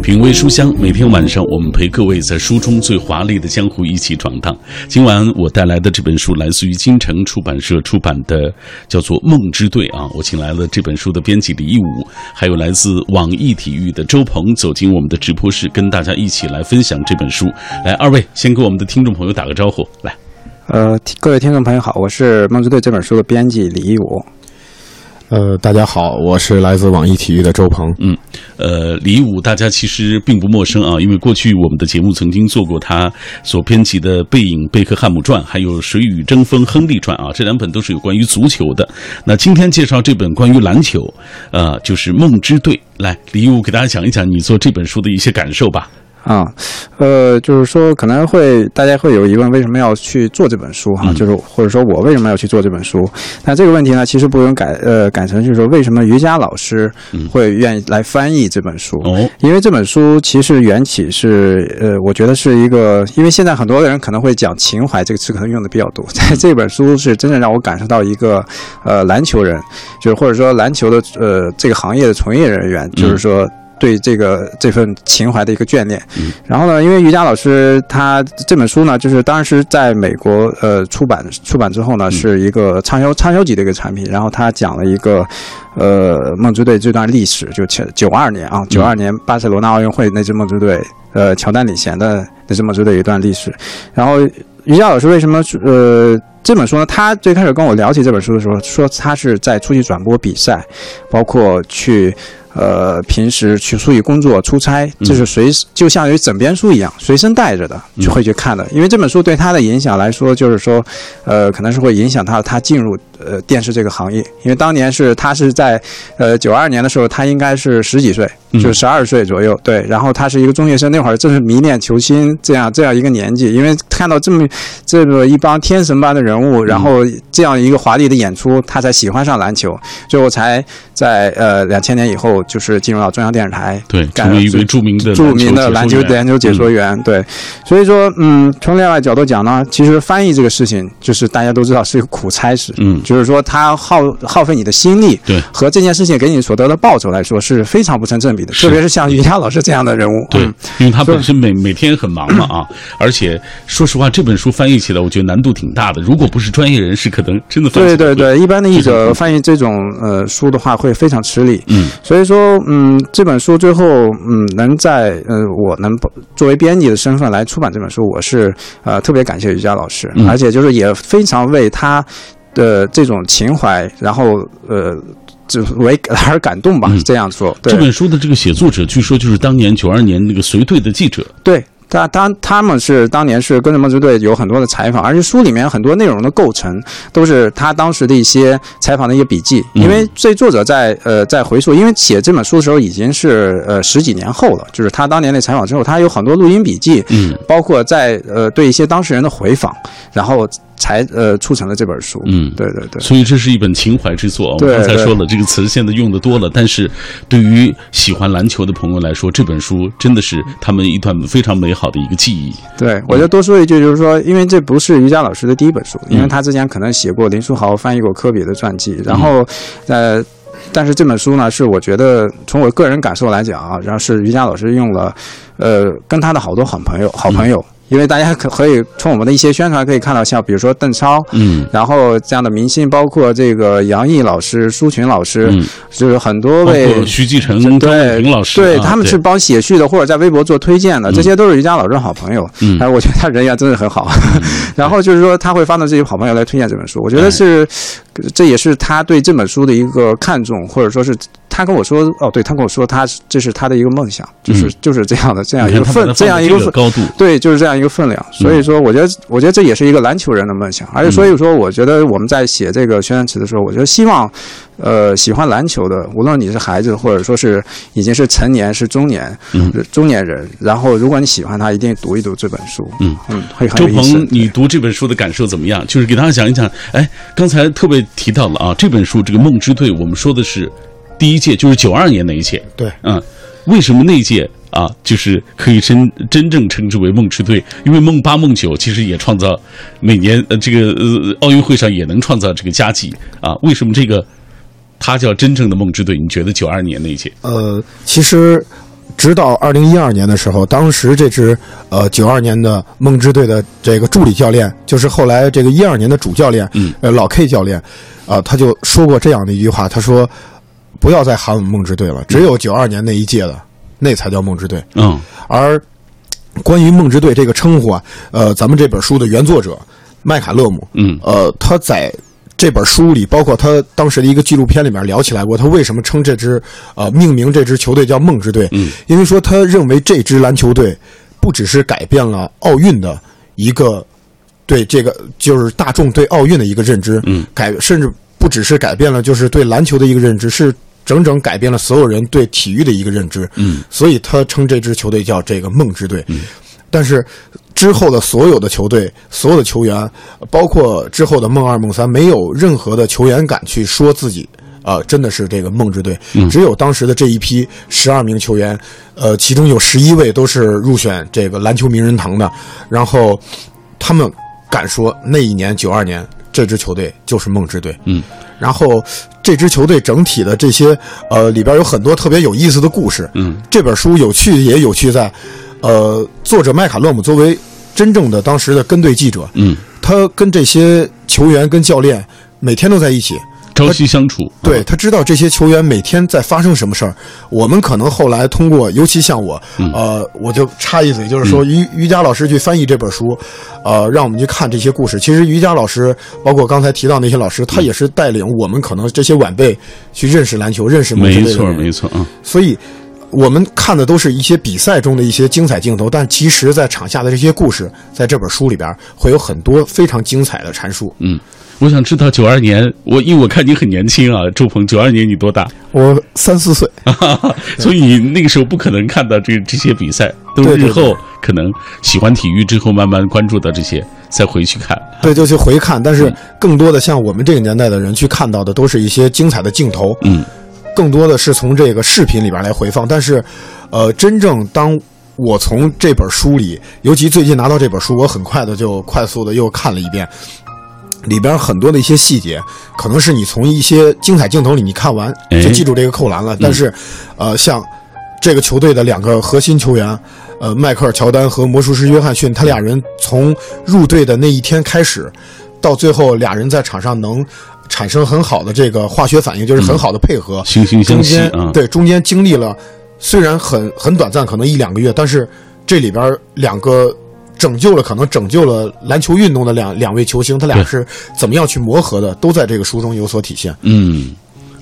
品味书香，每天晚上我们陪各位在书中最华丽的江湖一起闯荡。今晚我带来的这本书来自于金城出版社出版的，叫做《梦之队》啊。我请来了这本书的编辑李一武，还有来自网易体育的周鹏，走进我们的直播室，跟大家一起来分享这本书。来，二位先给我们的听众朋友打个招呼。来，呃，各位听众朋友好，我是《梦之队》这本书的编辑李一武。呃，大家好，我是来自网易体育的周鹏。嗯，呃，李武大家其实并不陌生啊，因为过去我们的节目曾经做过他所编辑的《背影贝克汉姆传》，还有《水与争锋亨利传》啊，这两本都是有关于足球的。那今天介绍这本关于篮球，呃，就是《梦之队》。来，李武给大家讲一讲你做这本书的一些感受吧。啊，呃，就是说可能会大家会有疑问，为什么要去做这本书哈？就是或者说我为什么要去做这本书？那这个问题呢，其实不用改，呃，改成就是说，为什么瑜伽老师会愿意来翻译这本书？哦，因为这本书其实缘起是，呃，我觉得是一个，因为现在很多人可能会讲情怀这个词，可能用的比较多，在这本书是真正让我感受到一个，呃，篮球人，就是或者说篮球的，呃，这个行业的从业人员，就是说。对这个这份情怀的一个眷恋，然后呢，因为瑜伽老师他这本书呢，就是当时在美国呃出版出版之后呢，是一个畅销畅销级的一个产品。然后他讲了一个呃梦之队这段历史，就九九二年啊，九二年巴塞罗那奥运会那支梦之队，呃乔丹领衔的那支梦之队一段历史。然后瑜伽老师为什么呃这本书呢？他最开始跟我聊起这本书的时候，说他是在出去转播比赛，包括去。呃，平时去出去工作、出差，就是随就像于枕边书一样，随身带着的，就会去看的。因为这本书对他的影响来说，就是说，呃，可能是会影响他他进入呃电视这个行业。因为当年是他是在呃九二年的时候，他应该是十几岁，就十二岁左右。对，然后他是一个中学生，那会儿正是迷恋球星这样这样一个年纪。因为看到这么这个一帮天神般的人物，然后这样一个华丽的演出，他才喜欢上篮球，最后才在呃两千年以后。就是进入到中央电视台，对，成为一位著名的著名的篮球篮球解说员，对，所以说，嗯，从另外角度讲呢，其实翻译这个事情，就是大家都知道是一个苦差事，嗯，就是说他耗耗费你的心力，对，和这件事情给你所得的报酬来说是非常不成正比的，特别是像瑜伽老师这样的人物，对，因为他本身每每天很忙嘛啊，而且说实话，这本书翻译起来，我觉得难度挺大的，如果不是专业人士，可能真的翻对对对，一般的译者翻译这种呃书的话会非常吃力，嗯，所以。说嗯，这本书最后嗯，能在呃，我能作为编辑的身份来出版这本书，我是呃特别感谢瑜伽老师，而且就是也非常为他的这种情怀，然后呃，就为而感动吧。这样说，这本书的这个写作者，据说就是当年九二年那个随队的记者。对。他当他们是当年是跟着梦之队有很多的采访，而且书里面很多内容的构成都是他当时的一些采访的一些笔记。因为这作者在呃在回溯，因为写这本书的时候已经是呃十几年后了，就是他当年那采访之后，他有很多录音笔记，嗯，包括在呃对一些当事人的回访，然后。才呃促成了这本书，嗯，对对对，所以这是一本情怀之作。我刚才说了，这个词现在用的多了，但是对于喜欢篮球的朋友来说，这本书真的是他们一段非常美好的一个记忆。对，我就多说一句，就是说，因为这不是瑜伽老师的第一本书，因为他之前可能写过林书豪翻译过科比的传记，然后呃，但是这本书呢，是我觉得从我个人感受来讲啊，然后是瑜伽老师用了呃跟他的好多好朋友好朋友。因为大家可可以从我们的一些宣传可以看到，像比如说邓超，嗯，然后这样的明星，包括这个杨毅老师、舒群老师，嗯，就是很多位徐继成、对林老师，对，他们是帮写序的，或者在微博做推荐的，这些都是瑜伽老师的好朋友。嗯，哎，我觉得他人缘真的很好。然后就是说，他会发动这些好朋友来推荐这本书，我觉得是，这也是他对这本书的一个看重，或者说是。他跟我说，哦，对他跟我说，他这是他的一个梦想，就是就是这样的这样一个分，这样一个高度，对，就是这样一个分量。所以说，我觉得，我觉得这也是一个篮球人的梦想。而且，所以说，我觉得我们在写这个宣传词的时候，我觉得希望，呃，喜欢篮球的，无论你是孩子，或者说是已经是成年、是中年、中年人，然后如果你喜欢他，一定读一读这本书。嗯嗯，会周鹏，你读这本书的感受怎么样？就是给大家讲一讲。哎，刚才特别提到了啊，这本书《这个梦之队》，我们说的是。第一届就是九二年那一届，对，嗯，为什么那届啊，就是可以真真正称之为梦之队？因为梦八、梦九其实也创造每年呃这个呃奥运会上也能创造这个佳绩啊。为什么这个他叫真正的梦之队？你觉得九二年那一届？呃，其实直到二零一二年的时候，当时这支呃九二年的梦之队的这个助理教练，就是后来这个一二年的主教练，嗯，呃老 K 教练，啊、他就说过这样的一句话，他说不要再喊我们梦之队了，只有九二年那一届的那才叫梦之队。嗯而关于梦之队这个称呼啊，呃，咱们这本书的原作者麦卡勒姆，嗯呃，他在这本书里，包括他当时的一个纪录片里面聊起来过，他为什么称这支呃命名这支球队叫梦之队？嗯，因为说他认为这支篮球队不只是改变了奥运的一个对这个就是大众对奥运的一个认知，嗯，改甚至不只是改变了就是对篮球的一个认知，是整整改变了所有人对体育的一个认知。嗯所以他称这支球队叫这个梦之队。嗯但是之后的所有的球队、所有的球员，包括之后的梦二、梦三，没有任何的球员敢去说自己。啊、真的是这个梦之队，只有当时的这一批十二名球员，呃，其中有十一位都是入选这个篮球名人堂的，然后他们敢说那一年九二年这支球队就是梦之队，嗯，然后这支球队整体的这些呃里边有很多特别有意思的故事，嗯，这本书有趣也有趣在，呃，作者麦卡勒姆作为真正的当时的跟队记者，嗯，他跟这些球员跟教练每天都在一起，朝夕相处，对他知道这些球员每天在发生什么事儿。我们可能后来通过，尤其像我，呃，我就插一嘴，就是说于于佳老师去翻译这本书，呃，让我们去看这些故事。其实于佳老师，包括刚才提到那些老师，他也是带领我们可能这些晚辈去认识篮球，认识没错没错啊，所以，我们看的都是一些比赛中的一些精彩镜头，但其实，在场下的这些故事，在这本书里边会有很多非常精彩的阐述。嗯。我想知道九二年，我因为我看你很年轻啊，周鹏，九二年你多大？我三四岁，所以你那个时候不可能看到这这些比赛，都是日后可能喜欢体育之后慢慢关注到这些，再回去看。对，就去回看。但是，更多的像我们这个年代的人去看到的，都是一些精彩的镜头，嗯更多的是从这个视频里边来回放。但是，呃，真正当我从这本书里，尤其最近拿到这本书，我很快的就快速的又看了一遍。里边很多的一些细节，可能是你从一些精彩镜头里你看完哎。就记住这个扣篮了，但是，呃，像这个球队的两个核心球员，呃，迈克尔·乔丹和魔术师约翰逊，他俩人从入队的那一天开始，到最后俩人在场上能产生很好的这个化学反应，就是很好的配合，惺惺相惜中间啊，对中间经历了虽然很很短暂，可能一两个月，但是这里边两个拯救了可能拯救了篮球运动的两两位球星，他俩是怎么样去磨合的，都在这个书中有所体现。嗯，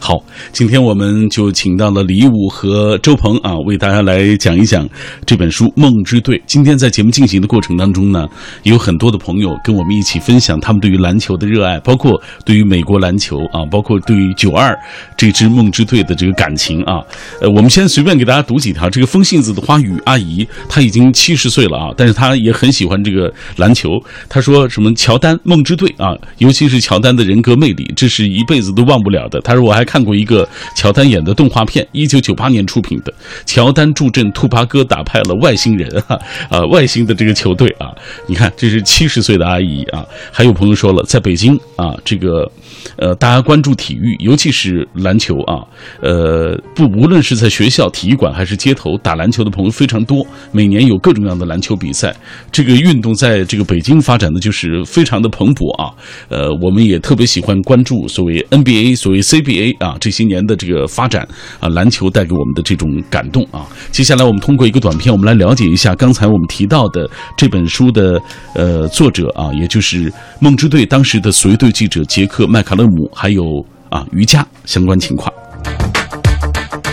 好，今天我们就请到了李武和周鹏啊，为大家来讲一讲这本书《梦之队》。今天在节目进行的过程当中呢，有很多的朋友跟我们一起分享他们对于篮球的热爱，包括对于美国篮球啊，包括对于九二这支梦之队的这个感情啊。呃，我们先随便给大家读几条。这个风信子的花语阿姨，她已经七十岁了啊，但是她也很喜欢这个篮球。她说什么乔丹梦之队啊，尤其是乔丹的人格魅力，这是一辈子都忘不了的。她说我还看过一个乔丹演的动画片，一九九八年出品的，乔丹助阵兔八哥打败了外星人 啊啊外星的这个球队啊，你看这是七十岁的阿姨啊。还有朋友说了，在北京啊，这个呃大家关注体育，尤其是篮球啊，呃不无论是在学校体育馆还是街头打篮球的朋友非常多，每年有各种各样的篮球比赛，这个运动在这个北京发展的就是非常的蓬勃啊。呃，我们也特别喜欢关注所谓 NBA、所谓 CBA 啊这些年的这个发展啊，篮球带给我们的这种感动啊。接下来我们通过一个短片，我们来了解一下刚才我们提到的这本书的呃作者啊，也就是梦之队当时的随队记者杰克麦麦卡勒姆，还有啊瑜伽相关情况。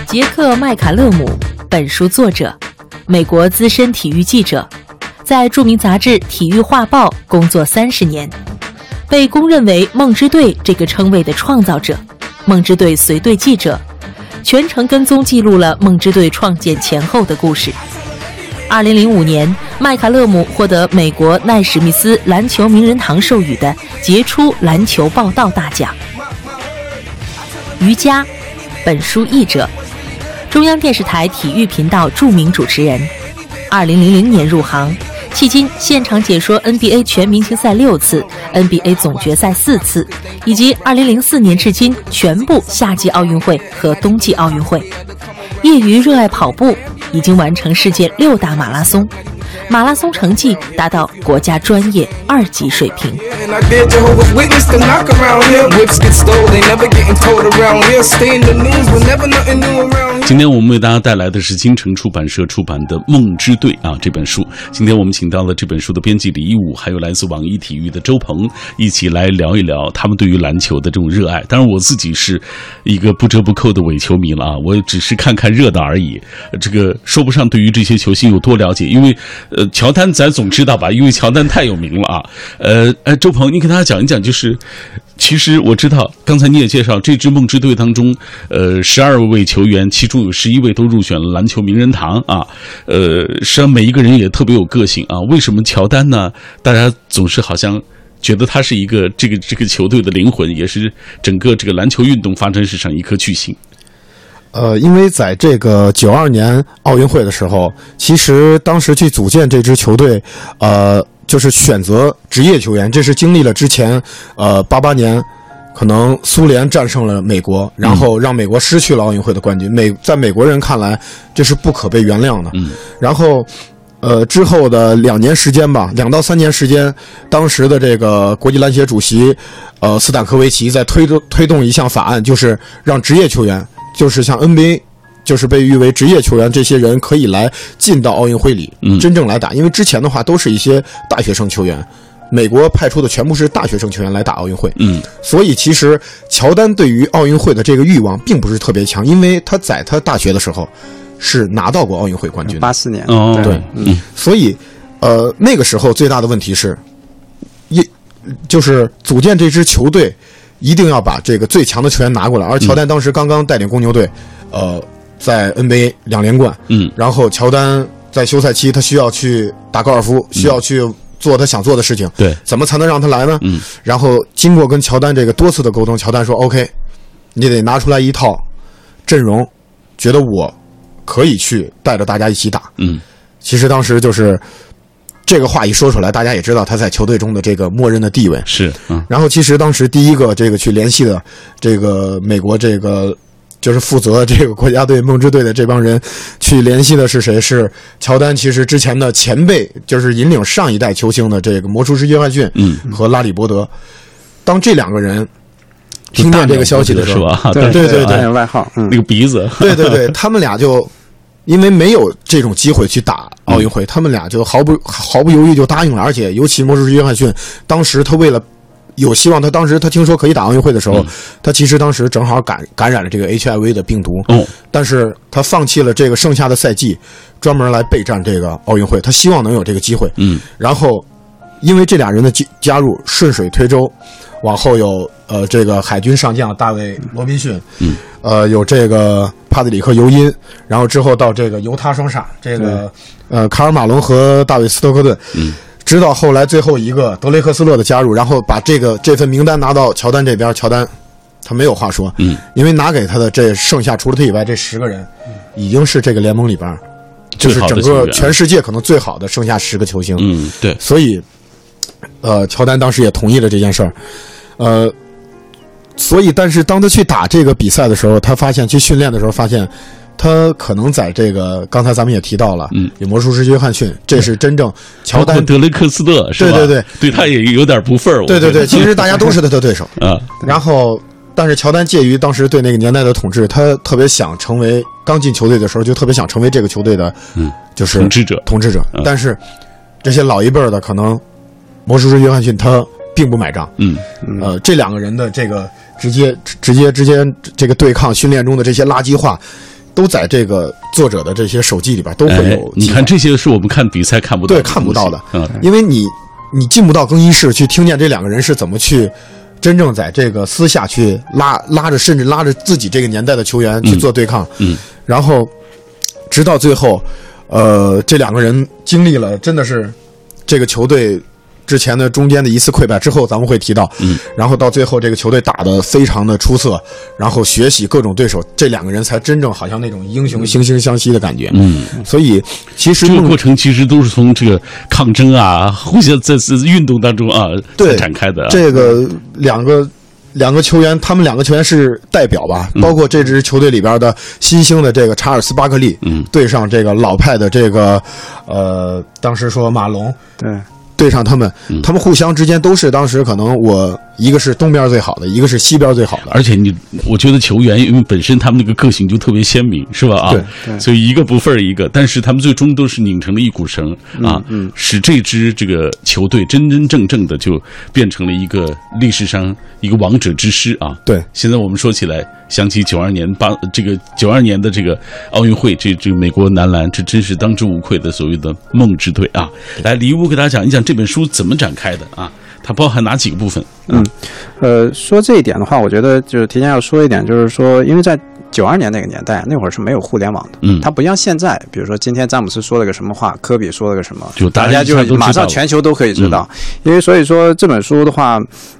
杰克·麦卡勒姆，本书作者，美国资深体育记者，在著名杂志《体育画报》工作三十年，被公认为“梦之队”这个称谓的创造者，梦之队随队记者，全程跟踪记录了梦之队创建前后的故事。二零零五年，麦卡勒姆获得美国奈史密斯篮球名人堂授予的杰出篮球报道大奖。瑜伽，本书译者。中央电视台体育频道著名主持人，二零零零年入行，迄今现场解说 NBA 全明星赛六次，NBA 总决赛四次，以及二零零四年至今全部夏季奥运会和冬季奥运会。业余热爱跑步，已经完成世界六大马拉松，马拉松成绩达到国家专业二级水平。今天我们为大家带来的是京城出版社出版的《梦之队》啊这本书。今天我们请到了这本书的编辑李一武，还有来自网易体育的周鹏，一起来聊一聊他们对于篮球的这种热爱。当然，我自己是一个不折不扣的伪球迷了啊，我只是看看热闹而已。这个说不上对于这些球星有多了解，因为呃，乔丹咱总知道吧？因为乔丹太有名了啊。呃，哎，周鹏，你给大家讲一讲，就是。其实我知道，刚才你也介绍这支梦之队当中，呃，十二位球员，其中有十一位都入选了篮球名人堂啊。呃，实际上每一个人也特别有个性啊。为什么乔丹呢？大家总是好像觉得他是一个这个这个球队的灵魂，也是整个这个篮球运动发展史上一颗巨星。呃，因为在这个九二年奥运会的时候，其实当时去组建这支球队，呃。就是选择职业球员，这是经历了之前，呃，八八年，可能苏联战胜了美国，然后让美国失去了奥运会的冠军。美在美国人看来，这是不可被原谅的。嗯。然后，呃，之后的两年时间吧，两到三年时间，当时的这个国际篮协主席，呃，斯坦科维奇在推动推动一项法案，就是让职业球员，就是像 NBA。就是被誉为职业球员，这些人可以来进到奥运会里，真正来打。因为之前的话都是一些大学生球员，美国派出的全部是大学生球员来打奥运会。嗯，所以其实乔丹对于奥运会的这个欲望并不是特别强，因为他在他大学的时候是拿到过奥运会冠军，八四年。哦，对，嗯，所以呃那个时候最大的问题是，一就是组建这支球队一定要把这个最强的球员拿过来，而乔丹当时刚刚带领公牛队，呃。在 NBA 两连冠，嗯，然后乔丹在休赛期他需要去打高尔夫，需要去做他想做的事情，对，怎么才能让他来呢？嗯，然后经过跟乔丹这个多次的沟通，乔丹说：“OK，你得拿出来一套阵容，觉得我可以去带着大家一起打。”嗯，其实当时就是这个话一说出来，大家也知道他在球队中的这个默认的地位是。嗯，然后其实当时第一个这个去联系的这个美国这个。就是负责这个国家队梦之队的这帮人，去联系的是谁？是乔丹。其实之前的前辈，就是引领上一代球星的这个魔术师约翰逊，嗯，和拉里伯德。当这两个人听见这个消息的时候，对对对对，外号，那个鼻子，对对对，他们俩就因为没有这种机会去打奥运会，他们俩就毫不毫不犹豫就答应了。而且尤其魔术师约翰逊，当时他为了。有希望，他当时他听说可以打奥运会的时候，他其实当时正好感感染了这个 HIV 的病毒，但是他放弃了这个剩下的赛季，专门来备战这个奥运会，他希望能有这个机会。嗯，然后因为这俩人的加加入，顺水推舟，往后有呃这个海军上将大卫罗宾逊，嗯，呃有这个帕特里克尤因，然后之后到这个犹他双煞，这个呃卡尔马龙和大卫斯托克顿，嗯。直到后来最后一个德雷克斯勒的加入，然后把这个这份名单拿到乔丹这边，乔丹他没有话说，嗯，因为拿给他的这剩下除了他以外这十个人，已经是这个联盟里边，就是整个全世界可能最好的剩下十个球星，嗯，对，所以，呃，乔丹当时也同意了这件事儿，呃，所以但是当他去打这个比赛的时候，他发现去训练的时候发现。他可能在这个刚才咱们也提到了，嗯，有魔术师约翰逊，这是真正乔丹德雷克斯特是吧？对对对，对他也有点不忿儿。对对对，其实大家都是他的对手 啊。然后，但是乔丹介于当时对那个年代的统治，他特别想成为刚进球队的时候就特别想成为这个球队的，嗯，就是统治者。统治者。但是这些老一辈的可能，魔术师约翰逊他并不买账。嗯，呃，这两个人的这个直接直接之间这个对抗训练中的这些垃圾话。都在这个作者的这些手记里边都会有。你看这些是我们看比赛看不到，对，看不到的。嗯，因为你你进不到更衣室去听见这两个人是怎么去真正在这个私下去拉拉着，甚至拉着自己这个年代的球员去做对抗。嗯，然后直到最后，呃，这两个人经历了真的是这个球队。之前的中间的一次溃败之后，咱们会提到，嗯，然后到最后这个球队打得非常的出色，然后学习各种对手，这两个人才真正好像那种英雄惺惺相惜的感觉，嗯，所以其实这个过程其实都是从这个抗争啊，互相在是运动当中啊，对展开的。这个两个两个球员，他们两个球员是代表吧？包括这支球队里边的新兴的这个查尔斯巴克利，嗯，对上这个老派的这个，呃，当时说马龙，对。对上他们，他们互相之间都是当时可能我一个是东边最好的，一个是西边最好的。而且你，我觉得球员因为本身他们那个个性就特别鲜明，是吧？啊，对，所以一个不分一个，但是他们最终都是拧成了一股绳啊，嗯使这支这个球队真真正正的就变成了一个历史上一个王者之师啊。对，现在我们说起来。想起九二年八这个九二年的这个奥运会，这这个美国男篮，这真是当之无愧的所谓的梦之队啊！来，李武给大家讲一讲这本书怎么展开的啊？它包含哪几个部分？嗯，呃，说这一点的话，我觉得就是提前要说一点，就是说，因为在。九二年那个年代，那会儿是没有互联网的，嗯，它不像现在，比如说今天詹姆斯说了个什么话，科比说了个什么，就大家就马上全球都可以知道，因为所以说这本书的话，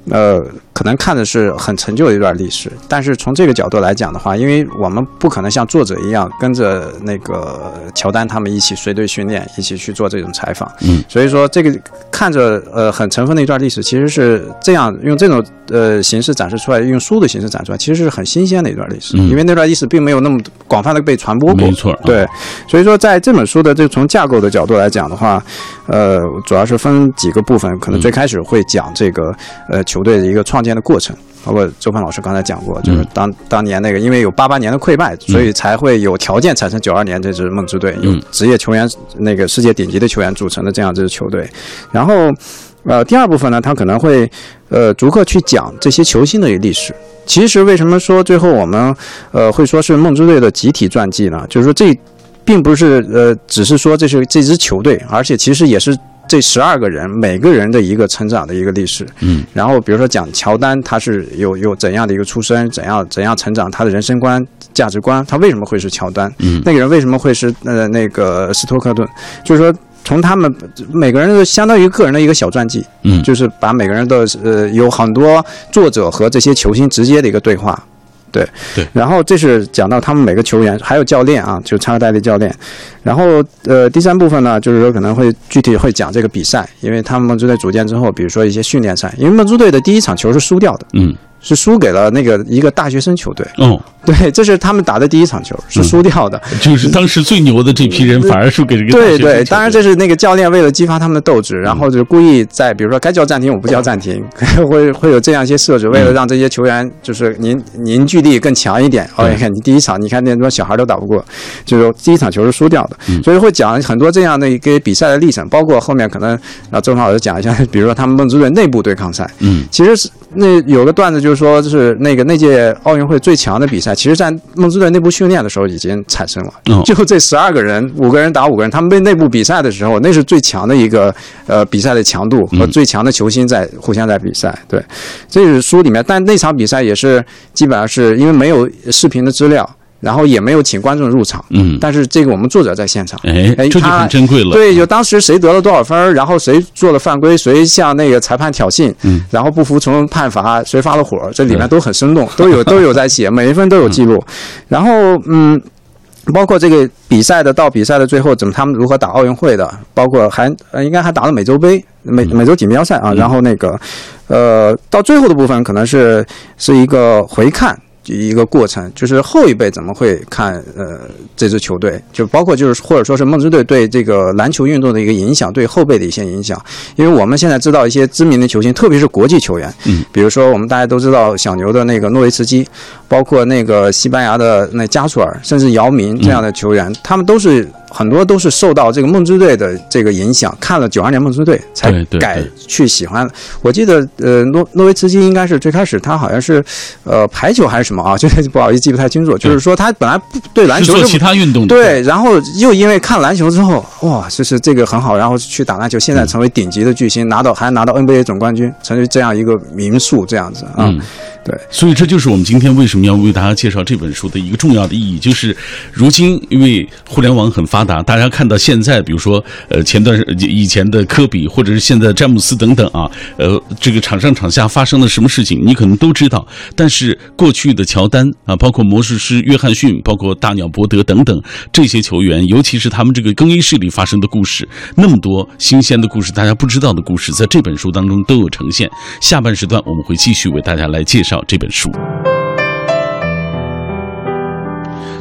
呃，可能看的是很陈旧的一段历史，但是从这个角度来讲的话，因为我们不可能像作者一样跟着那个乔丹他们一起随队训练，一起去做这种采访，嗯，所以说这个看着呃很沉闷的一段历史，其实是这样用这种呃形式展示出来，用书的形式展出来，其实是很新鲜的一段历史，因为那。段历史并没有那么广泛的被传播过，没错。对，所以说在这本书的这从架构的角度来讲的话，呃，主要是分几个部分，可能最开始会讲这个呃球队的一个创建的过程，包括周鹏老师刚才讲过，就是当当年那个因为有八八年的溃败，所以才会有条件产生九二年这支梦之队，有职业球员那个世界顶级的球员组成的这样这支球队，然后。呃，第二部分呢，他可能会，呃，逐个去讲这些球星的历史。其实，为什么说最后我们，呃，会说是梦之队的集体传记呢？就是说，这并不是，呃，只是说这是这支球队，而且其实也是这十二个人每个人的一个成长的一个历史。嗯。然后，比如说讲乔丹，他是有有怎样的一个出身，怎样怎样成长，他的人生观、价值观，他为什么会是乔丹？嗯。那个人为什么会是呃那个斯托克顿？就是说。从他们每个人都相当于个人的一个小传记，嗯，就是把每个人的呃有很多作者和这些球星直接的一个对话，对对。然后这是讲到他们每个球员，还有教练啊，就插科代理教练。然后呃第三部分呢，就是说可能会具体会讲这个比赛，因为他们梦之队组建之后，比如说一些训练赛，因为梦之队的第一场球是输掉的，嗯。是输给了那个一个大学生球队。哦，对，这是他们打的第一场球，是输掉的。就是当时最牛的这批人，反而输给这个对对，当然这是那个教练为了激发他们的斗志，然后就故意在比如说该叫暂停我不叫暂停，会会有这样一些设置，为了让这些球员就是凝凝聚力更强一点。哦，你看你第一场，你看那帮小孩都打不过，就是第一场球是输掉的，所以会讲很多这样的一个比赛的历程，包括后面可能啊周老师讲一下，比如说他们梦之队内部对抗赛，嗯，其实是那有个段子就是说，就是那个那届奥运会最强的比赛，其实，在梦之队内部训练的时候已经产生了。就这十二个人，五个人打五个人，他们被内部比赛的时候，那是最强的一个呃比赛的强度和最强的球星在互相在比赛。对，这是书里面，但那场比赛也是基本上是因为没有视频的资料。然后也没有请观众入场，嗯，但是这个我们作者在现场，哎，这就很珍贵了。对，就当时谁得了多少分，然后谁做了犯规，谁向那个裁判挑衅，嗯，然后不服从判罚，谁发了火，这里面都很生动，都有都有在写，每一分都有记录。然后，嗯，包括这个比赛的到比赛的最后，怎么他们如何打奥运会的，包括还应该还打了美洲杯、美美洲锦标赛啊。然后那个，呃，到最后的部分可能是是一个回看。一个过程，就是后一辈怎么会看呃这支球队，就包括就是或者说是梦之队对这个篮球运动的一个影响，对后辈的一些影响。因为我们现在知道一些知名的球星，特别是国际球员，嗯，比如说我们大家都知道小牛的那个诺维茨基，包括那个西班牙的那加索尔，甚至姚明这样的球员，他们都是。很多都是受到这个梦之队的这个影响，看了九二年梦之队才改去喜欢。我记得呃诺诺维茨基应该是最开始他好像是呃排球还是什么啊，就是不好意思记不太清楚。就是说他本来不对篮球做其他运动对，然后又因为看篮球之后哇，就是这个很好，然后去打篮球，现在成为顶级的巨星，拿到还拿到 NBA 总冠军，成为这样一个名宿这样子啊。对，所以这就是我们今天为什么要为大家介绍这本书的一个重要的意义，就是如今因为互联网很发达，大家看到现在，比如说呃前段以前的科比，或者是现在詹姆斯等等啊，呃这个场上场下发生了什么事情，你可能都知道。但是过去的乔丹啊，包括魔术师约翰逊，包括大鸟伯德等等这些球员，尤其是他们这个更衣室里发生的故事，那么多新鲜的故事，大家不知道的故事，在这本书当中都有呈现。下半时段我们会继续为大家来介绍。这本书。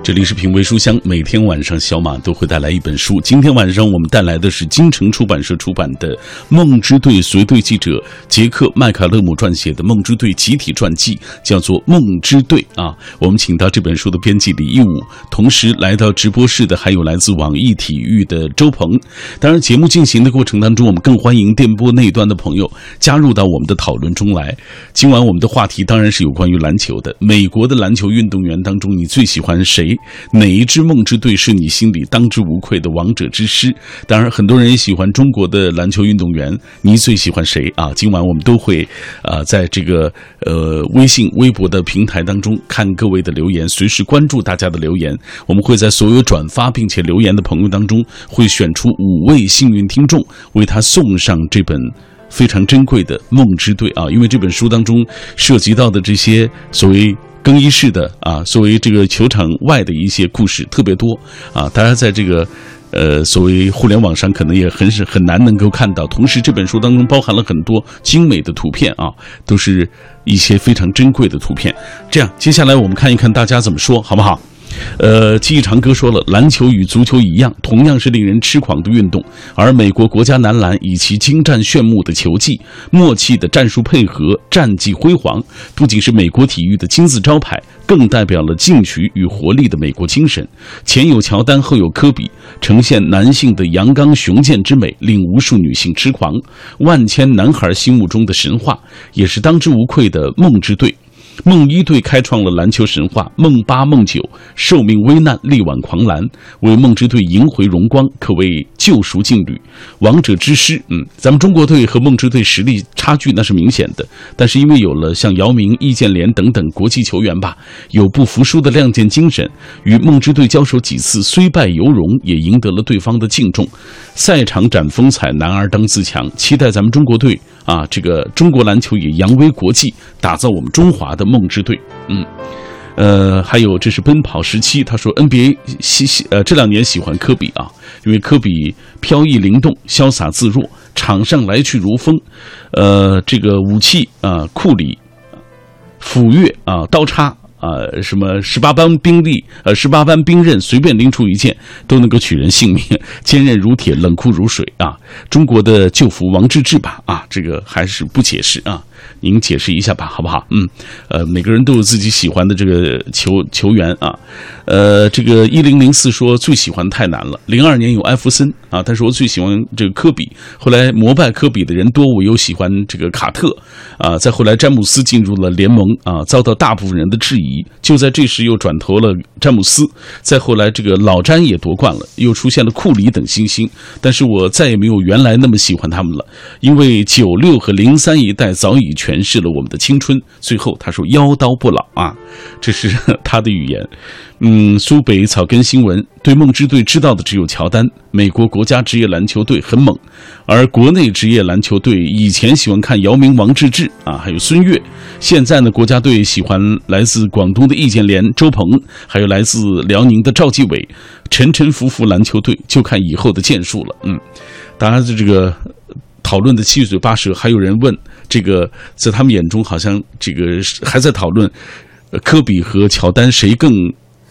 这里是品味书香，每天晚上小马都会带来一本书。今天晚上我们带来的是京城出版社出版的《梦之队随队记者杰克麦卡勒姆撰写的梦之队集体传记》，叫做《梦之队》啊。我们请到这本书的编辑李义武，同时来到直播室的还有来自网易体育的周鹏。当然，节目进行的过程当中，我们更欢迎电波那端的朋友加入到我们的讨论中来。今晚我们的话题当然是有关于篮球的。美国的篮球运动员当中，你最喜欢谁？哪一支梦之队是你心里当之无愧的王者之师？当然，很多人也喜欢中国的篮球运动员，你最喜欢谁啊？今晚我们都会啊，在这个呃微信、微博的平台当中看各位的留言，随时关注大家的留言。我们会在所有转发并且留言的朋友当中，会选出五位幸运听众，为他送上这本非常珍贵的《梦之队》啊！因为这本书当中涉及到的这些所谓。更衣室的啊，作为这个球场外的一些故事特别多啊，大家在这个呃所谓互联网上可能也很是很难能够看到。同时，这本书当中包含了很多精美的图片啊，都是一些非常珍贵的图片。这样，接下来我们看一看大家怎么说，好不好？呃，记忆长歌说了，篮球与足球一样，同样是令人痴狂的运动。而美国国家男篮以其精湛炫目的球技、默契的战术配合、战绩辉煌，不仅是美国体育的金字招牌，更代表了进取与活力的美国精神。前有乔丹，后有科比，呈现男性的阳刚雄健之美，令无数女性痴狂。万千男孩心目中的神话，也是当之无愧的梦之队。梦一队开创了篮球神话，梦八、梦九受命危难，力挽狂澜，为梦之队赢回荣光，可谓救赎劲旅，王者之师。嗯，咱们中国队和梦之队实力差距那是明显的，但是因为有了像姚明、易建联等等国际球员吧，有不服输的亮剑精神，与梦之队交手几次，虽败犹荣，也赢得了对方的敬重。赛场展风采，男儿当自强。期待咱们中国队啊，这个中国篮球也扬威国际，打造我们中华的梦之队。嗯，呃，还有这是奔跑时期，他说 NBA 喜喜呃这两年喜欢科比啊，因为科比飘逸灵动，潇洒自若，场上来去如风。呃，这个武器啊，库里、斧钺啊，刀叉。啊，什么十八般兵力，呃，十八般兵刃，随便拎出一件都能够取人性命，坚韧如铁，冷酷如水啊！中国的救服王治郅吧，啊，这个还是不解释啊。您解释一下吧，好不好？嗯，呃，每个人都有自己喜欢的这个球球员啊。呃，这个一零零四说最喜欢太难了。零二年有艾弗森啊，但是我最喜欢这个科比。后来膜拜科比的人多，我又喜欢这个卡特啊。再后来詹姆斯进入了联盟啊，遭到大部分人的质疑。就在这时又转投了詹姆斯。再后来这个老詹也夺冠了，又出现了库里等新星。但是我再也没有原来那么喜欢他们了，因为九六和零三一代早已。诠释了我们的青春。最后他说：“妖刀不老啊，这是他的语言。”嗯，苏北草根新闻对梦之队知道的只有乔丹。美国国家职业篮球队很猛，而国内职业篮球队以前喜欢看姚明、王治郅啊，还有孙悦。现在呢，国家队喜欢来自广东的易建联、周鹏，还有来自辽宁的赵继伟。沉沉浮浮篮球队就看以后的建树了。嗯，当然这个。讨论的七嘴八舌，还有人问这个，在他们眼中好像这个还在讨论，科比和乔丹谁更，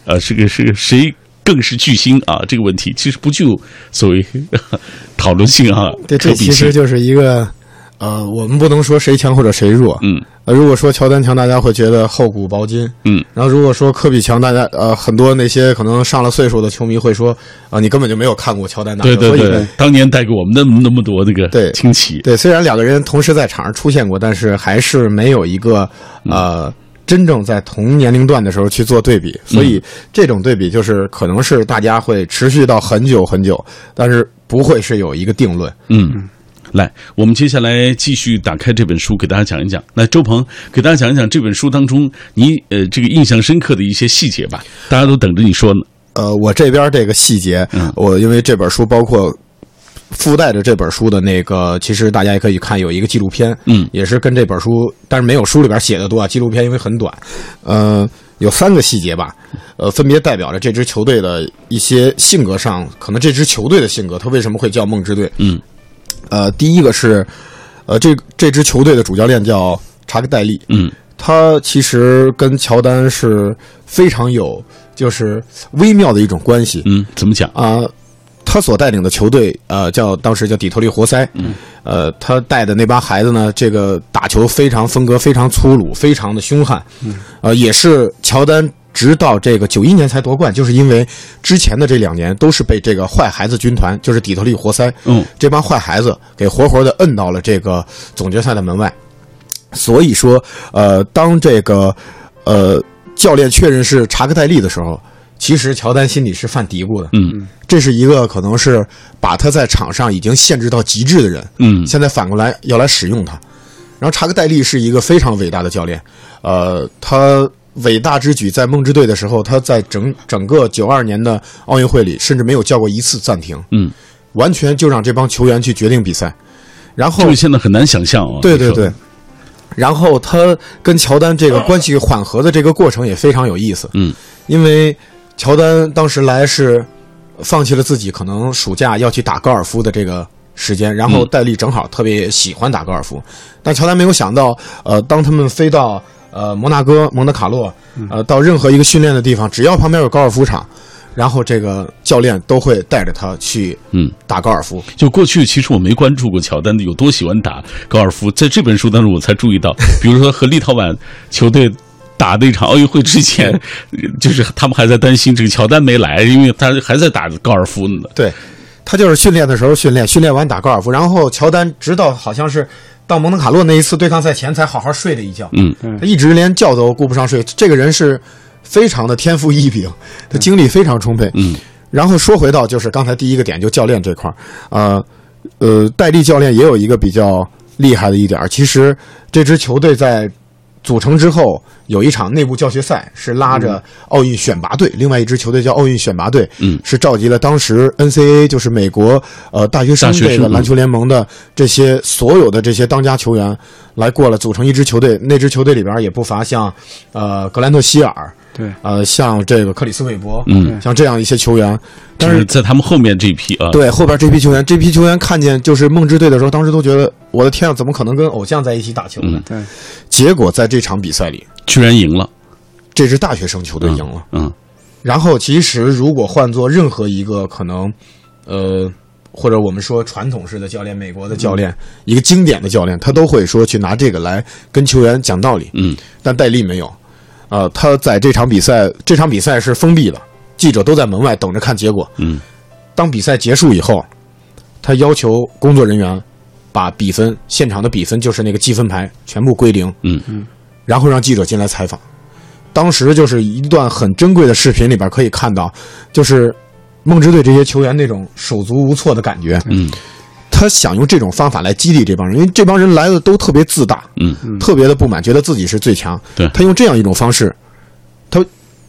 呃，这个是谁更是巨星啊？这个问题其实不具有所谓 讨论性啊。对，这其实就是一个。呃，我们不能说谁强或者谁弱，嗯，呃，如果说乔丹强，大家会觉得厚古薄今，嗯，然后如果说科比强，大家呃，很多那些可能上了岁数的球迷会说，啊，你根本就没有看过乔丹打球，对对对，当年带给我们那么那么多这个对。惊奇，对，虽然两个人同时在场上出现过，但是还是没有一个呃真正在同年龄段的时候去做对比，所以这种对比就是可能是大家会持续到很久很久，但是不会是有一个定论，嗯。来，我们接下来继续打开这本书，给大家讲一讲。来，周鹏给大家讲一讲这本书当中你呃这个印象深刻的一些细节吧。大家都等着你说呢。呃，我这边这个细节，嗯我因为这本书包括附带着这本书的那个，其实大家也可以看有一个纪录片，嗯，也是跟这本书，但是没有书里边写的多啊。纪录片因为很短，呃，有三个细节吧，呃，分别代表着这支球队的一些性格上，可能这支球队的性格，他为什么会叫梦之队？嗯。呃，第一个是，呃，这这支球队的主教练叫查克戴利，嗯，他其实跟乔丹是非常有就是微妙的一种关系。嗯，怎么讲？啊、他所带领的球队，呃，叫当时叫底特律活塞，嗯，呃，他带的那帮孩子呢，这个打球非常风格非常粗鲁，非常的凶悍，嗯，呃，也是乔丹直到这个九一年才夺冠，就是因为之前的这两年都是被这个坏孩子军团，就是底特律活塞，嗯，这帮坏孩子给活活的摁到了这个总决赛的门外，所以说，呃，当这个呃教练确认是查克戴利的时候，其实乔丹心里是犯嘀咕的，嗯。这是一个可能是把他在场上已经限制到极致的人，嗯。现在反过来要来使用他。然后查克戴利是一个非常伟大的教练，呃，他伟大之举在梦之队的时候，他在整整个九二年的奥运会里，甚至没有叫过一次暂停，嗯，完全就让这帮球员去决定比赛。然后现在很难想象啊。对对对，然后他跟乔丹这个关系缓和的这个过程也非常有意思。嗯，因为乔丹当时来是放弃了自己可能暑假要去打高尔夫的这个时间，然后嗯戴笠正好特别喜欢打高尔夫，但乔丹没有想到，呃，当他们飞到呃摩纳哥、蒙特卡洛，呃，到任何一个训练的地方，只要旁边有高尔夫场。然后这个教练都会带着他去嗯，打高尔夫，就过去其实我没关注过乔丹有多喜欢打高尔夫，在这本书当中我才注意到，比如说和立陶宛球队。打那场奥运会之前，就是他们还在担心这个乔丹没来，因为他还在打高尔夫呢。对，他就是训练的时候训练，训练完打高尔夫，然后乔丹直到好像是到蒙特卡洛那一次对抗赛前才好好睡了一觉，嗯他一直连觉都顾不上睡。这个人是非常的天赋异禀，他精力非常充沛。嗯然后说回到就是刚才第一个点，就教练这块儿，呃呃，戴利教练也有一个比较厉害的一点儿，其实这支球队在组成之后有一场内部教学赛，是拉着奥运选拔队，另外一支球队叫奥运选拔队，嗯。是召集了当时 NCAA 就是美国呃大学生这个篮球联盟的这些所有的这些当家球员来过来组成一支球队，那支球队里边也不乏像呃格兰特希尔，对，呃像这个克里斯韦伯，嗯，像这样一些球员，但是是在他们后面这一批啊，对后边这批球员，这批球员看见就是梦之队的时候，当时都觉得我的天啊，怎么可能跟偶像在一起打球呢？嗯。对，结果在这场比赛里，居然赢了，这支大学生球队赢了。嗯然后其实如果换做任何一个可能，呃，或者我们说传统式的教练，美国的教练，一个经典的教练，他都会说去拿这个来跟球员讲道理。嗯。但戴利没有，呃，他在这场比赛，这场比赛是封闭的，记者都在门外等着看结果。嗯当比赛结束以后，他要求工作人员把比分现场的比分就是那个计分牌全部归零，嗯然后让记者进来采访。当时就是一段很珍贵的视频里边可以看到，就是梦之队这些球员那种手足无措的感觉。嗯他想用这种方法来激励这帮人，因为这帮人来的都特别自大，嗯。特别的不满，觉得自己是最强。对。他用这样一种方式，他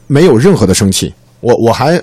没有任何的生气，我我还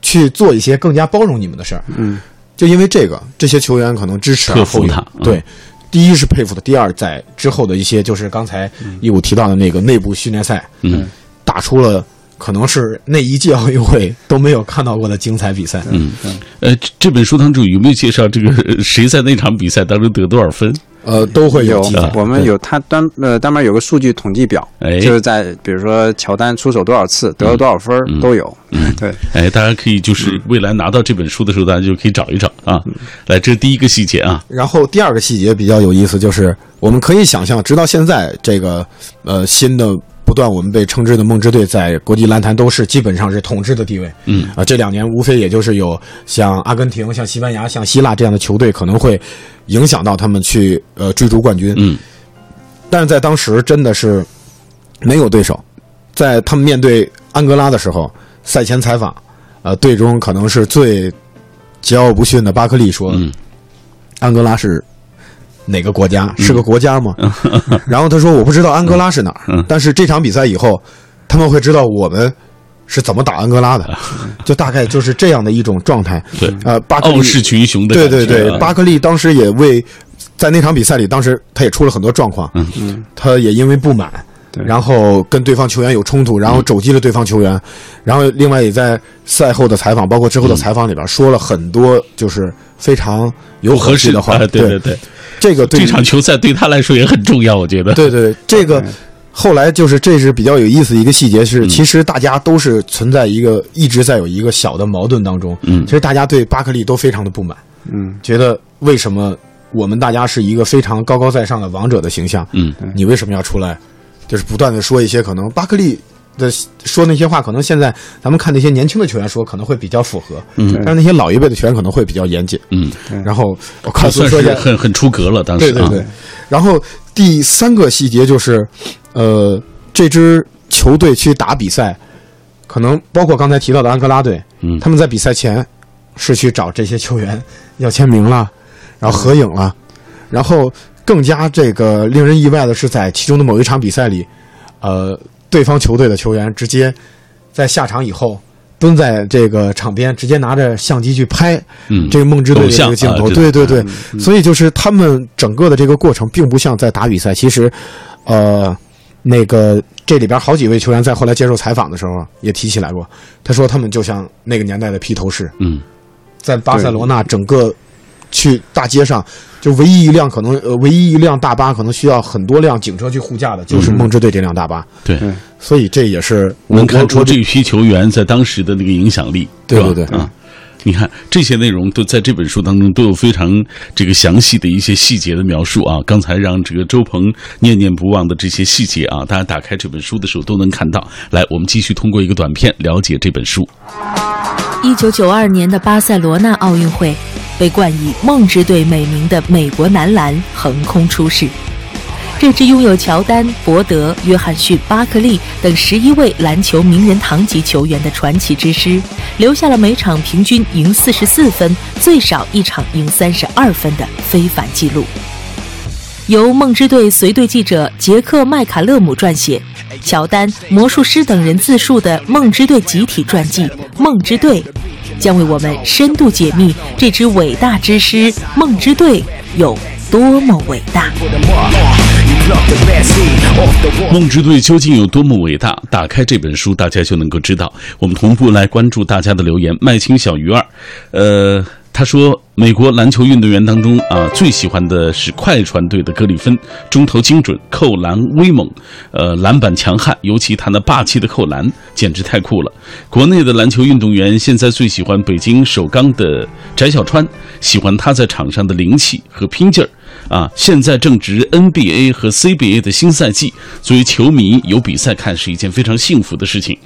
去做一些更加包容你们的事儿。嗯，就因为这个，这些球员可能支持佩服他。嗯。对，第一是佩服的，第二在之后的一些就是刚才义务提到的那个内部训练赛，嗯。打出了可能是那一届奥运会都没有看到过的精彩比赛。嗯，呃，这这本书当中有没有介绍这个呃谁在那场比赛当中得多少分？呃，都会有。我们有他单呃单边有个数据统计表，哎就是在比如说乔丹出手多少次，得了多少分都有。嗯对，哎，大家可以就是未来拿到这本书的时候，大家就可以找一找啊。来，这是第一个细节啊。然后第二个细节比较有意思，就是我们可以想象，直到现在这个呃新的不断我们被称之的梦之队，在国际篮坛都是基本上是统治的地位。嗯啊、这两年无非也就是有像阿根廷、像西班牙、像希腊这样的球队可能会影响到他们去呃追逐冠军。嗯但是在当时真的是没有对手，在他们面对安哥拉的时候，赛前采访，呃，队中可能是最桀骜不驯的巴克利说，嗯安哥拉是哪个国家？是个国家吗？然后他说我不知道安哥拉是哪儿，嗯。但是这场比赛以后，他们会知道我们是怎么打安哥拉的，就大概就是这样的一种状态。对，呃，巴克利傲视群雄的对对对，巴克利当时也为在那场比赛里，当时他也出了很多状况，嗯。嗯，他也因为不满，对然后跟对方球员有冲突，然后肘击了对方球员，然后另外也在赛后的采访，包括之后的采访里边说了很多就是非常有不合适的话，啊对对对，这个对这场球赛对他来说也很重要，我觉得。对对，这个后来就是这是比较有意思的一个细节是，嗯。其实大家都是存在一个一直在有一个小的矛盾当中。嗯。其实大家对巴克利都非常的不满，嗯。觉得为什么我们大家是一个非常高高在上的王者的形象，嗯。你为什么要出来，就是不断的说一些可能巴克利的说那些话，可能现在咱们看那些年轻的球员说可能会比较符合，嗯但是那些老一辈的球员可能会比较严谨。嗯，然后我快他算速说一下，是很很出格了，当时啊，对对对。然后第三个细节就是，呃，这支球队去打比赛，可能包括刚才提到的安哥拉队，嗯他们在比赛前是去找这些球员要签名了，然后合影了，然后更加这个令人意外的是，在其中的某一场比赛里，呃，对方球队的球员直接在下场以后。蹲在这个场边，直接拿着相机去拍嗯，这个梦之队的这个镜头，对对对，所以就是他们整个的这个过程，并不像在打比赛。其实，呃，那个这里边好几位球员在后来接受采访的时候也提起来过，他说他们就像那个年代的披头士，嗯在巴塞罗那整个去大街上，就唯一一辆可能呃唯一一辆大巴可能需要很多辆警车去护驾的，就是梦之队这辆大巴。对。对所以这也是能看出这一批球员在当时的那个影响力，对不对啊。你看这些内容都在这本书当中都有非常这个详细的一些细节的描述啊。刚才让这个周鹏念念不忘的这些细节啊，大家打开这本书的时候都能看到。来，我们继续通过一个短片了解这本书。一九九二年的巴塞罗那奥运会，被冠以“梦之队”美名的美国男篮横空出世。这支拥有乔丹、伯德、约翰逊、巴克利等十一位篮球名人堂级球员的传奇之师，留下了每场平均赢四十四分，最少一场赢三十二分的非凡纪录。由梦之队随队记者杰克·麦卡勒姆撰写，乔丹、魔术师等人自述的梦之队集体传记《梦之队》，将为我们深度解密这支伟大之师梦之队有多么伟大。梦之队究竟有多么伟大？打开这本书，大家就能够知道。我们同步来关注大家的留言。麦青小鱼儿，呃，他说，美国篮球运动员当中啊，最喜欢的是快船队的格里芬，中投精准，扣篮威猛，呃，篮板强悍，尤其他那霸气的扣篮，简直太酷了。国内的篮球运动员现在最喜欢北京首钢的翟小川，喜欢他在场上的灵气和拼劲儿。啊，现在正值 NBA 和 CBA 的新赛季，作为球迷有比赛看是一件非常幸福的事情。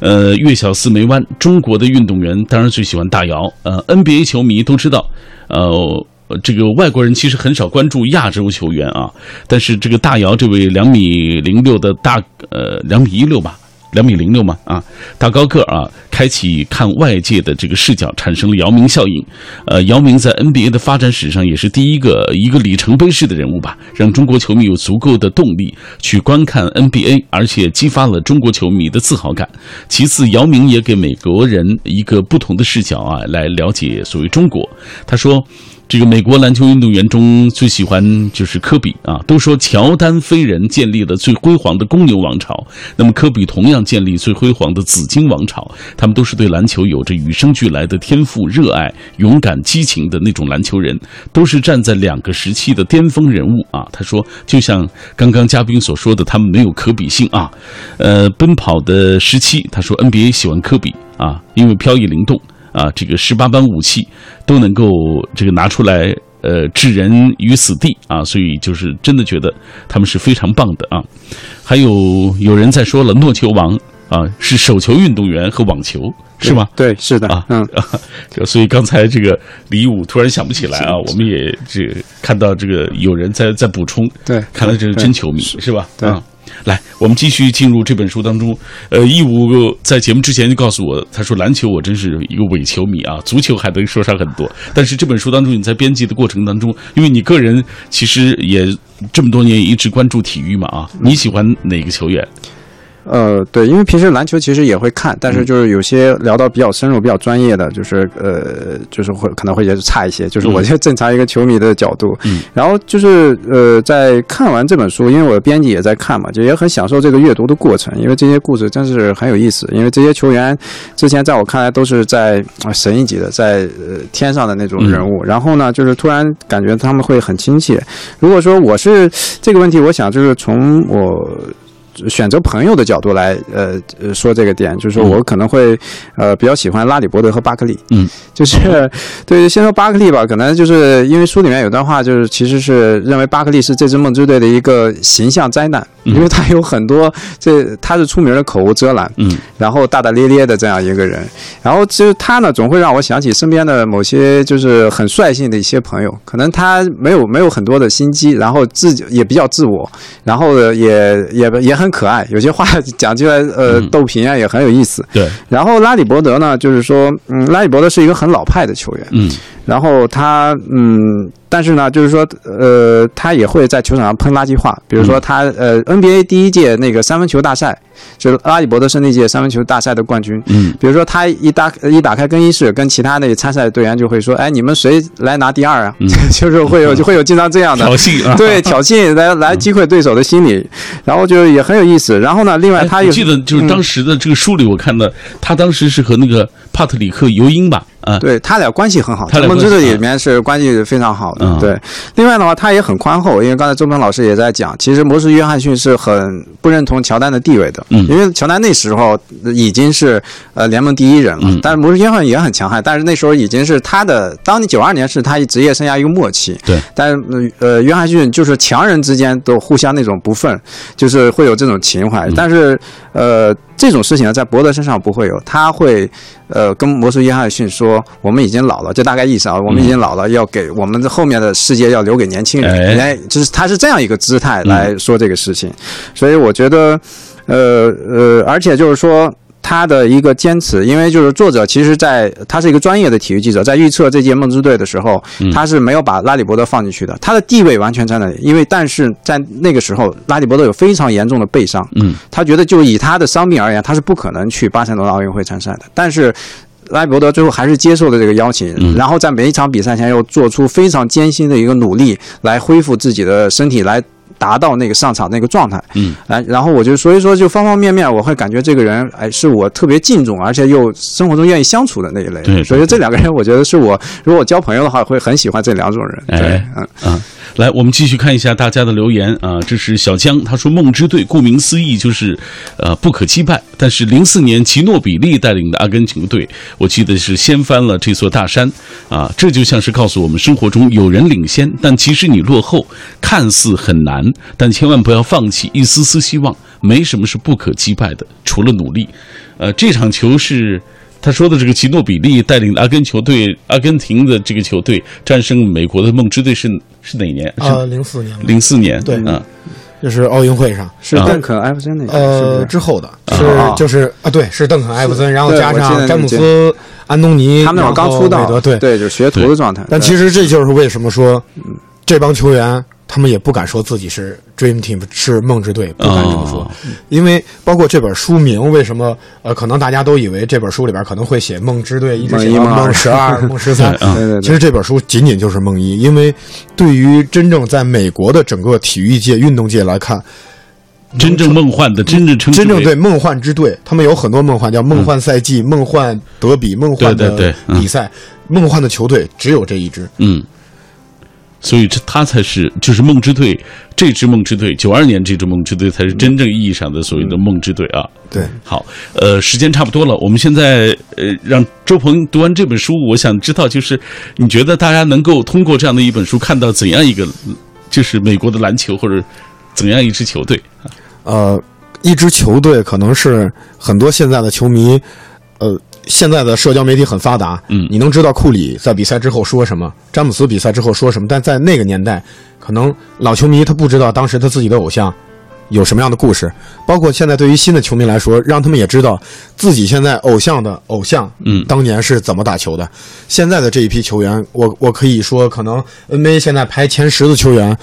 呃，月小四没弯，中国的运动员当然最喜欢大姚。呃，NBA 球迷都知道，呃。这个外国人其实很少关注亚洲球员啊，但是这个大姚这位两米零六的大呃两米一六吧，两米零六嘛啊，大高个啊，开启看外界的这个视角，产生了姚明效应。呃，姚明在 NBA 的发展史上也是第一个一个里程碑式的人物吧，让中国球迷有足够的动力去观看 NBA，而且激发了中国球迷的自豪感。其次，姚明也给美国人一个不同的视角啊，来了解所谓中国。他说。这个美国篮球运动员中最喜欢就是科比啊，都说乔丹飞人建立了最辉煌的公牛王朝，那么科比同样建立最辉煌的紫金王朝。他们都是对篮球有着与生俱来的天赋、热爱、勇敢、激情的那种篮球人，都是站在两个时期的巅峰人物啊。他说，就像刚刚嘉宾所说的，他们没有可比性啊。呃，奔跑的时期，他说 NBA 喜欢科比啊，因为飘逸灵动。啊，这个十八般武器都能够这个拿出来，呃，置人于死地啊，所以就是真的觉得他们是非常棒的啊。还有有人在说了，诺球王啊是手球运动员和网球是吗？对，是的啊，嗯，啊所以刚才这个李武突然想不起来啊，我们也这看到这个有人在在补充，对看来这是真球迷是吧？对啊。来，我们继续进入这本书当中。呃，义务在节目之前就告诉我，他说篮球我真是一个伪球迷啊，足球还能说上很多。但是这本书当中，你在编辑的过程当中，因为你个人其实也这么多年一直关注体育嘛啊，你喜欢哪个球员？呃，对，因为平时篮球其实也会看，但是就是有些聊到比较深入、比较专业的，就是呃，就是会可能会觉得差一些，就是我就正常一个球迷的角度。嗯，然后就是呃，在看完这本书，因为我的编辑也在看嘛，就也很享受这个阅读的过程，因为这些故事真是很有意思。因为这些球员之前在我看来都是在啊神一级的，在呃天上的那种人物，然后呢，就是突然感觉他们会很亲切。如果说我是这个问题，我想就是从我。选择朋友的角度来呃呃说这个点，就是说我可能会呃比较喜欢拉里伯德和巴克利，嗯，就是 对先说巴克利吧，可能就是因为书里面有段话，就是其实是认为巴克利是这支梦之队的一个形象灾难，嗯。因为他有很多这他是出名的口无遮拦，嗯。然后大大咧咧的这样一个人，然后其实他呢总会让我想起身边的某些就是很率性的一些朋友，可能他没有没有很多的心机，然后自己也比较自我，然后也也也很可爱，有些话讲起来呃嗯。逗贫啊也很有意思。对，然后拉里伯德呢，就是说，嗯，拉里伯德是一个很老派的球员，嗯然后他，嗯，但是呢，就是说，呃，他也会在球场上喷垃圾话，比如说他，呃，NBA 第一届那个三分球大赛，就是拉里伯德是那届三分球大赛的冠军。嗯。比如说他一打一打开更衣室，跟其他那参赛队员就会说：“哎，你们谁来拿第二啊？”嗯。就是会有就会有经常这样的。挑衅啊，对挑衅来来击溃对手的心理，然后就也很有意思。然后呢，另外哎他有我记得就是当时的这个书里，我看到他当时是和那个帕特里克尤因吧，啊，对他俩关系很好，在梦之队里面是关系非常好的。嗯。对，另外的话，他也很宽厚，因为刚才周鹏老师也在讲，其实魔术约翰逊是很不认同乔丹的地位的，嗯。因为乔丹那时候已经是呃联盟第一人了，嗯。但是摩斯约翰也很强悍，但是那时候已经是他的，当你九二年是他职业生涯一个末期，对，但是呃，约翰逊就是强人之间都互相那种不忿，就是会有这种情怀。嗯。但是呃，这种事情呢，在伯德身上不会有，他会呃跟魔术约翰逊说，我们已经老了，这大概意思啊，我们已经老了，要给我们的后面的世界要留给年轻人，哎哎，就是他是这样一个姿态来说这个事情，所以我觉得，呃呃，而且就是说。他的一个坚持，因为就是作者其实在他是一个专业的体育记者，在预测这届梦之队的时候，他是没有把拉里伯德放进去的，他的地位完全在那里。因为但是在那个时候，拉里伯德有非常严重的背伤，嗯他觉得就以他的伤病而言，他是不可能去巴塞罗那奥运会参赛的。但是拉比伯德最后还是接受了这个邀请，嗯。然后在每一场比赛前又做出非常艰辛的一个努力，来恢复自己的身体，来达到那个上场那个状态。嗯，来，然后我就所以说就方方面面，我会感觉这个人哎是我特别敬重，而且又生活中愿意相处的那一类。对对所以这两个人，我觉得是我如果交朋友的话，会很喜欢这两种人。对哎，嗯。啊，来，我们继续看一下大家的留言啊。这是小江，他说梦之队顾名思义就是呃不可击败，但是零四年奇诺比利带领的阿根廷队，我记得是掀翻了这座大山啊。这就像是告诉我们，生活中有人领先，但其实你落后，看似很难，但千万不要放弃一丝丝希望，没什么是不可击败的，除了努力。呃，这场球是。他说的这个吉诺比利带领的阿根球队，阿根廷的这个球队战胜美国的梦之队是是哪年？呃，零四年零四年。对啊，就是奥运会上，啊是邓肯·艾弗森那个，呃，之后的啊是就是啊，对，是邓肯·艾弗森，然后加上詹姆斯、安东尼，他们那会儿刚出道，对。对，就是学徒的状态。但其实这就是为什么说，这帮球员他们也不敢说自己是 Dream Team 是梦之队，不敢这么说，哦。因为包括这本书名，为什么呃，可能大家都以为这本书里边可能会写梦之队，一直写到梦十二、梦十三，其实这本书仅仅就是梦一，因为对于真正在美国的整个体育界、运动界来看，真正梦幻的，真正称真正对梦幻之队，他们有很多梦幻，叫梦幻赛季、梦幻德比、梦幻的对对对嗯。比赛，梦幻的球队只有这一支。嗯，所以这他才是就是梦之队这支梦之队，九二年这支梦之队才是真正意义上的所谓的梦之队啊。对，好，呃，时间差不多了，我们现在呃让周鹏读完这本书，我想知道就是你觉得大家能够通过这样的一本书看到怎样一个就是美国的篮球或者怎样一支球队？呃，一支球队可能是很多现在的球迷，呃，现在的社交媒体很发达，嗯你能知道库里在比赛之后说什么，詹姆斯比赛之后说什么，但在那个年代，可能老球迷他不知道当时他自己的偶像有什么样的故事，包括现在对于新的球迷来说，让他们也知道自己现在偶像的偶像，嗯当年是怎么打球的。现在的这一批球员，我我可以说，可能 NBA 现在排前十的球员，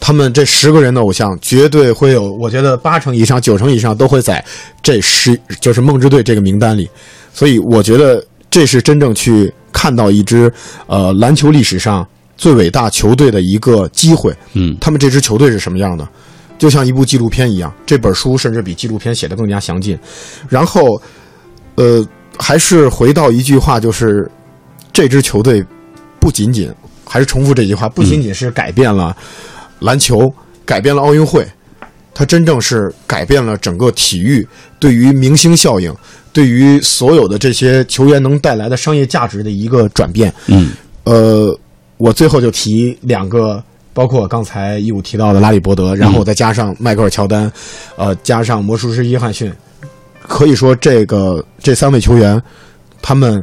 他们这十个人的偶像绝对会有，我觉得八成以上、九成以上都会在这十就是梦之队这个名单里。所以我觉得这是真正去看到一支呃篮球历史上最伟大球队的一个机会。嗯他们这支球队是什么样的，就像一部纪录片一样。这本书甚至比纪录片写得更加详尽。然后，呃，还是回到一句话，就是这支球队不仅仅还是重复这句话，不仅仅是改变了篮球，改变了奥运会，它真正是改变了整个体育对于明星效应、对于所有的这些球员能带来的商业价值的一个转变。嗯，呃，我最后就提两个，包括刚才义务提到的拉里伯德，然后再加上迈克尔乔丹，呃，加上魔术师约翰逊，可以说这个这三位球员，他们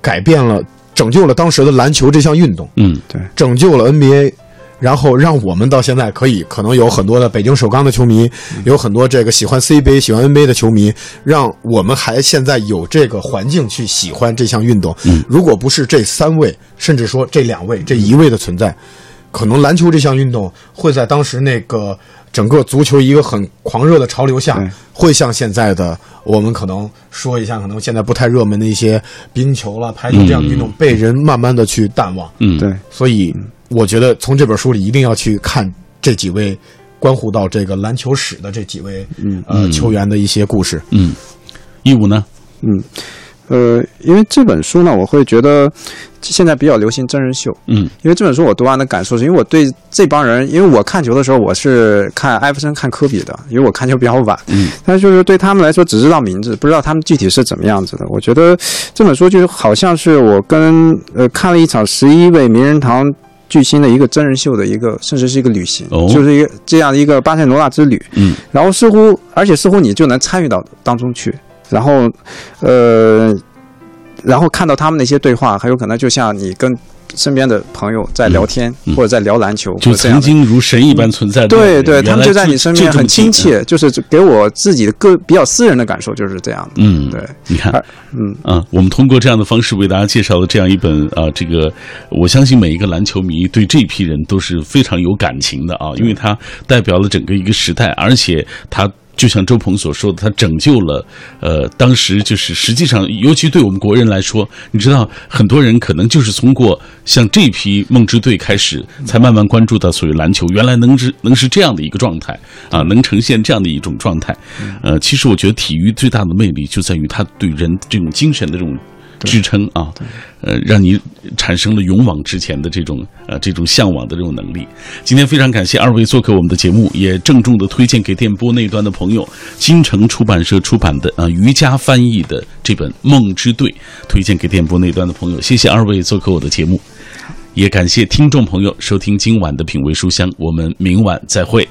改变了、拯救了当时的篮球这项运动。嗯，对拯救了 NBA，然后让我们到现在可以可能有很多的北京首钢的球迷，有很多这个喜欢 CBA、喜欢 NBA 的球迷，让我们还现在有这个环境去喜欢这项运动。嗯。如果不是这三位，甚至说这两位、这一位的存在，可能篮球这项运动会在当时那个整个足球一个很狂热的潮流下，会像现在的我们可能说一下，可能现在不太热门的一些冰球了、排球这样的运动，被人慢慢的去淡忘。嗯，对，所以我觉得从这本书里一定要去看这几位关乎到这个篮球史的这几位嗯呃球员的一些故事。嗯，一五呢？嗯，呃，因为这本书呢，我会觉得现在比较流行真人秀。嗯因为这本书我读完的感受是，因为我对这帮人，因为我看球的时候我是看艾弗森、看科比的，因为我看球比较晚，嗯，但是就是对他们来说只知道名字，不知道他们具体是怎么样子的。我觉得这本书就好像是我跟呃看了一场十一位名人堂巨星的一个真人秀的一个，甚至是一个旅行，哦。就是一个这样的一个巴塞罗那之旅。嗯。然后似乎，而且似乎你就能参与到当中去，然后，呃，然后看到他们那些对话，很有可能就像你跟身边的朋友在聊天，或者在聊篮球，就。曾经如神一般存在的对对，他们就在你身边，很亲。切，就是给我自己的个比较私人的感受就是这样的。嗯，对，你看，嗯，啊，我们通过这样的方式为大家介绍了这样一本啊，这个我相信每一个篮球迷对这批人都是非常有感情的啊，因为它代表了整个一个时代，而且它。就像周鹏所说的，他拯救了，呃，当时就是实际上，尤其对我们国人来说，你知道，很多人可能就是通过像这批梦之队开始，才慢慢关注到所谓篮球，原来能是能是这样的一个状态啊，能呈现这样的一种状态。呃，其实我觉得体育最大的魅力就在于它对人这种精神的这种支撑啊，呃，让你产生了勇往直前的这种呃这种向往的这种能力。今天非常感谢二位做客我们的节目，也郑重的推荐给电波那端的朋友，金城出版社出版的啊瑜伽翻译的这本《梦之队》，推荐给电波那端的朋友。谢谢二位做客我的节目，也感谢听众朋友收听今晚的品味书香，我们明晚再会。